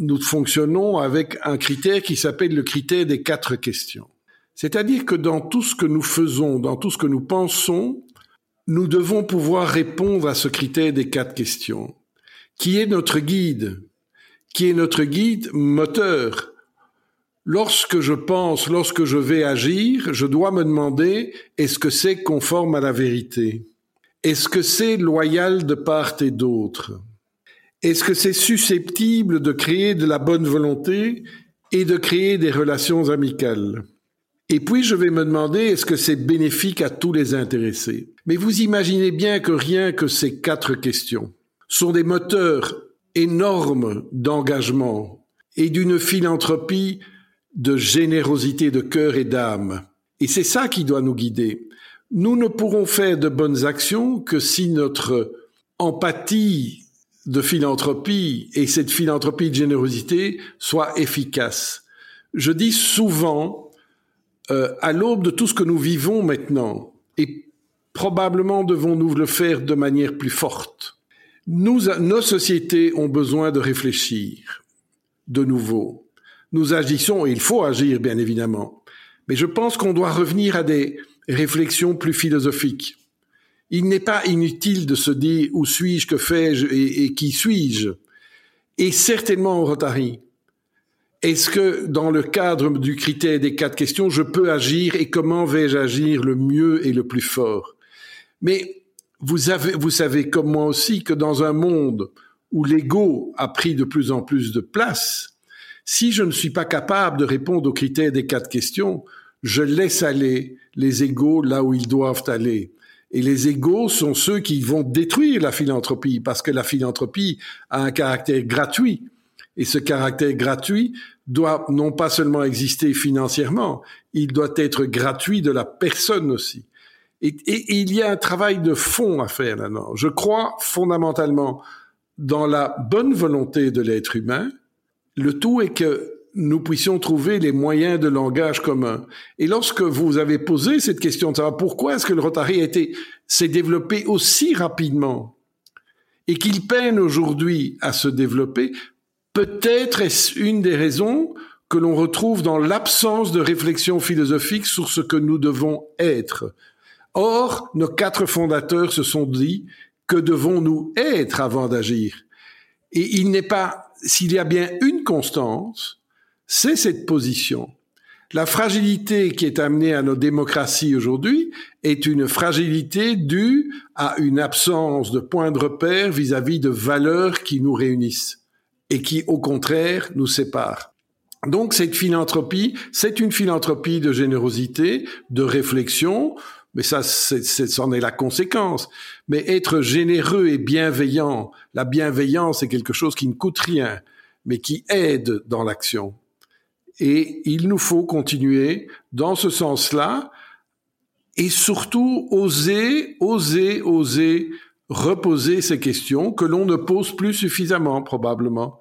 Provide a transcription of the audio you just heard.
nous fonctionnons avec un critère qui s'appelle le critère des quatre questions. C'est-à-dire que dans tout ce que nous faisons, dans tout ce que nous pensons, nous devons pouvoir répondre à ce critère des quatre questions, qui est notre guide, qui est notre guide moteur. Lorsque je pense, lorsque je vais agir, je dois me demander est-ce que c'est conforme à la vérité? Est-ce que c'est loyal de part et d'autre? Est-ce que c'est susceptible de créer de la bonne volonté et de créer des relations amicales? Et puis je vais me demander est-ce que c'est bénéfique à tous les intéressés? Mais vous imaginez bien que rien que ces quatre questions sont des moteurs énormes d'engagement et d'une philanthropie de générosité de cœur et d'âme. Et c'est ça qui doit nous guider. Nous ne pourrons faire de bonnes actions que si notre empathie de philanthropie et cette philanthropie de générosité soit efficace. Je dis souvent euh, à l'aube de tout ce que nous vivons maintenant, et probablement devons-nous le faire de manière plus forte, nous, nos sociétés ont besoin de réfléchir de nouveau. Nous agissons, et il faut agir bien évidemment, mais je pense qu'on doit revenir à des réflexions plus philosophiques. Il n'est pas inutile de se dire où suis-je, que fais-je et, qui suis-je. Et certainement au Rotary, est-ce que dans le cadre du critère des quatre questions, je peux agir et comment vais-je agir le mieux et le plus fort? Mais vous, vous savez comme moi aussi que dans un monde où l'ego a pris de plus en plus de place, si je ne suis pas capable de répondre aux critères des quatre questions, je laisse aller les égaux là où ils doivent aller. Et les égaux sont ceux qui vont détruire la philanthropie, parce que la philanthropie a un caractère gratuit. Et ce caractère gratuit doit non pas seulement exister financièrement, il doit être gratuit de la personne aussi. Et, il y a un travail de fond à faire là-dedans. Je crois fondamentalement dans la bonne volonté de l'être humain. Le tout est que nous puissions trouver les moyens de langage commun. Et lorsque vous avez posé cette question de savoir pourquoi est-ce que le Rotary a été, s'est développé aussi rapidement et qu'il peine aujourd'hui à se développer, Peut-être est-ce une des raisons que l'on retrouve dans l'absence de réflexion philosophique sur ce que nous devons être. Or, nos quatre fondateurs se sont dit que devons-nous être avant d'agir? Et il n'est pas, s'il y a bien une constance, c'est cette position. La fragilité qui est amenée à nos démocraties aujourd'hui est une fragilité due à une absence de point de repère vis-à-vis -vis de valeurs qui nous réunissent et qui, au contraire, nous sépare. Donc cette philanthropie, c'est une philanthropie de générosité, de réflexion, mais ça, c'en est la conséquence. Mais être généreux et bienveillant, la bienveillance est quelque chose qui ne coûte rien, mais qui aide dans l'action. Et il nous faut continuer dans ce sens-là, et surtout oser, oser, oser reposer ces questions que l'on ne pose plus suffisamment probablement.